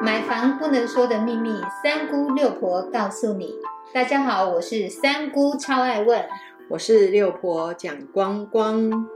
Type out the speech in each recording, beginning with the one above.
买房不能说的秘密，三姑六婆告诉你。大家好，我是三姑，超爱问。我是六婆蒋光光。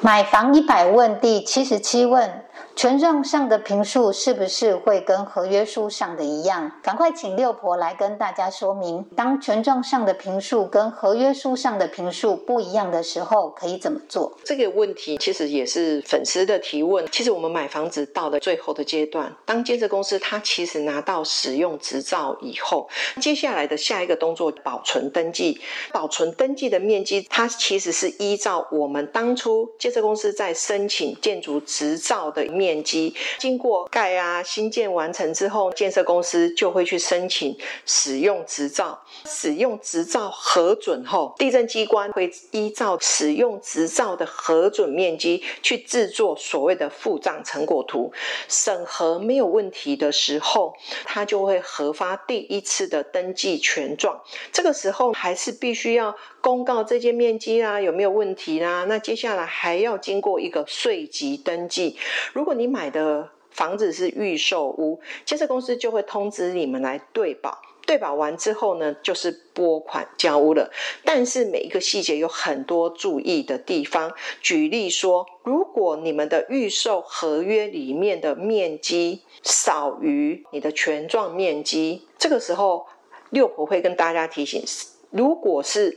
买房一百问第七十七问：权状上的评述是不是会跟合约书上的一样？赶快请六婆来跟大家说明，当权状上的评述跟合约书上的评述不一样的时候，可以怎么做？这个问题其实也是粉丝的提问。其实我们买房子到了最后的阶段，当建设公司它其实拿到使用执照以后，接下来的下一个动作保存登记。保存登记的面积，它其实是依照我们当初。建设公司在申请建筑执照的面积，经过盖啊新建完成之后，建设公司就会去申请使用执照。使用执照核准后，地震机关会依照使用执照的核准面积去制作所谓的附账成果图。审核没有问题的时候，他就会核发第一次的登记权状。这个时候还是必须要公告这件面积啊有没有问题啦？那接下来还。要经过一个税籍登记。如果你买的房子是预售屋，建设公司就会通知你们来对保。对保完之后呢，就是拨款交屋了。但是每一个细节有很多注意的地方。举例说，如果你们的预售合约里面的面积少于你的权状面积，这个时候六婆会跟大家提醒：如果是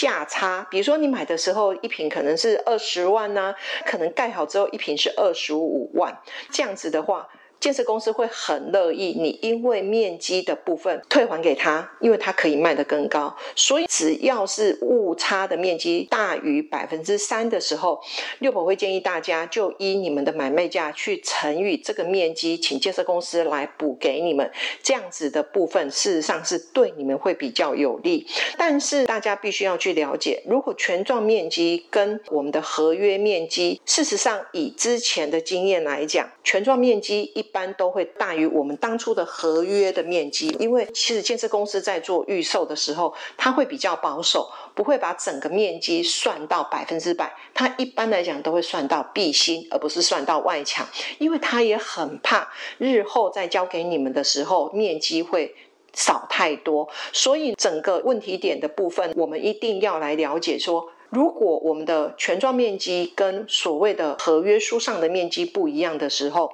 价差，比如说你买的时候一瓶可能是二十万呢，可能盖好之后一瓶是二十五万，这样子的话。建设公司会很乐意你因为面积的部分退还给他，因为他可以卖得更高。所以只要是误差的面积大于百分之三的时候，六婆会建议大家就依你们的买卖价去乘以这个面积，请建设公司来补给你们。这样子的部分事实上是对你们会比较有利。但是大家必须要去了解，如果权状面积跟我们的合约面积，事实上以之前的经验来讲，权状面积一。一般都会大于我们当初的合约的面积，因为其实建设公司在做预售的时候，它会比较保守，不会把整个面积算到百分之百。它一般来讲都会算到壁心，而不是算到外墙，因为它也很怕日后再交给你们的时候面积会少太多。所以整个问题点的部分，我们一定要来了解说。如果我们的权状面积跟所谓的合约书上的面积不一样的时候，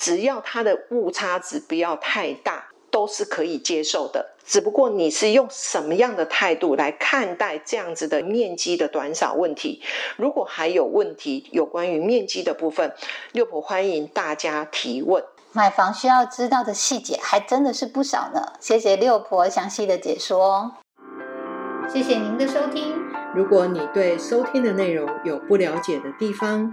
只要它的误差值不要太大，都是可以接受的。只不过你是用什么样的态度来看待这样子的面积的短少问题？如果还有问题有关于面积的部分，六婆欢迎大家提问。买房需要知道的细节还真的是不少呢。谢谢六婆详细的解说。谢谢您的收听。如果你对收听的内容有不了解的地方，